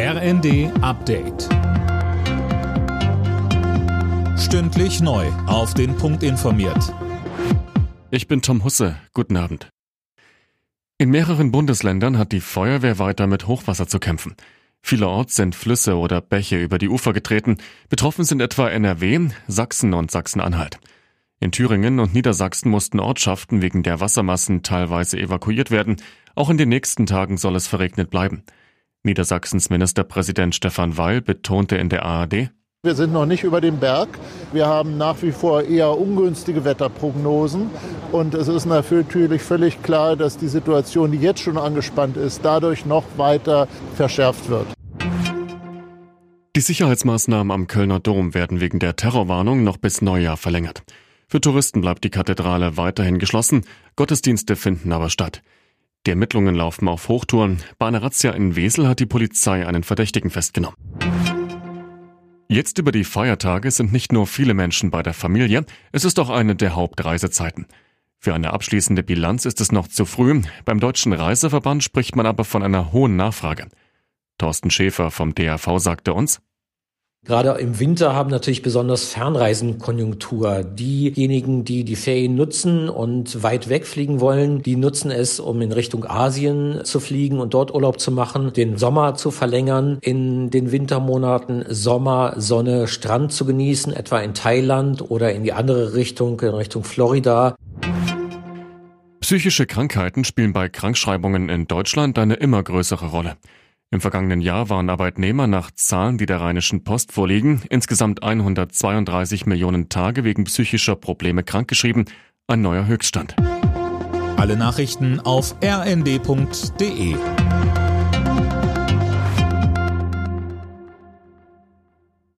RND Update. Stündlich neu. Auf den Punkt informiert. Ich bin Tom Husse. Guten Abend. In mehreren Bundesländern hat die Feuerwehr weiter mit Hochwasser zu kämpfen. Vielerorts sind Flüsse oder Bäche über die Ufer getreten. Betroffen sind etwa NRW, Sachsen und Sachsen-Anhalt. In Thüringen und Niedersachsen mussten Ortschaften wegen der Wassermassen teilweise evakuiert werden. Auch in den nächsten Tagen soll es verregnet bleiben. Niedersachsens Ministerpräsident Stefan Weil betonte in der ARD, wir sind noch nicht über dem Berg. Wir haben nach wie vor eher ungünstige Wetterprognosen. Und es ist natürlich völlig klar, dass die Situation, die jetzt schon angespannt ist, dadurch noch weiter verschärft wird. Die Sicherheitsmaßnahmen am Kölner Dom werden wegen der Terrorwarnung noch bis Neujahr verlängert. Für Touristen bleibt die Kathedrale weiterhin geschlossen, Gottesdienste finden aber statt. Die Ermittlungen laufen auf Hochtouren. Bei einer Razzia in Wesel hat die Polizei einen Verdächtigen festgenommen. Jetzt über die Feiertage sind nicht nur viele Menschen bei der Familie, es ist auch eine der Hauptreisezeiten. Für eine abschließende Bilanz ist es noch zu früh. Beim Deutschen Reiseverband spricht man aber von einer hohen Nachfrage. Thorsten Schäfer vom DAV sagte uns, Gerade im Winter haben natürlich besonders Fernreisen Konjunktur. Diejenigen, die die Ferien nutzen und weit wegfliegen wollen, die nutzen es, um in Richtung Asien zu fliegen und dort Urlaub zu machen, den Sommer zu verlängern, in den Wintermonaten Sommer, Sonne, Strand zu genießen, etwa in Thailand oder in die andere Richtung, in Richtung Florida. Psychische Krankheiten spielen bei Krankschreibungen in Deutschland eine immer größere Rolle. Im vergangenen Jahr waren Arbeitnehmer nach Zahlen, die der Rheinischen Post vorliegen, insgesamt 132 Millionen Tage wegen psychischer Probleme krankgeschrieben, ein neuer Höchststand. Alle Nachrichten auf rnd.de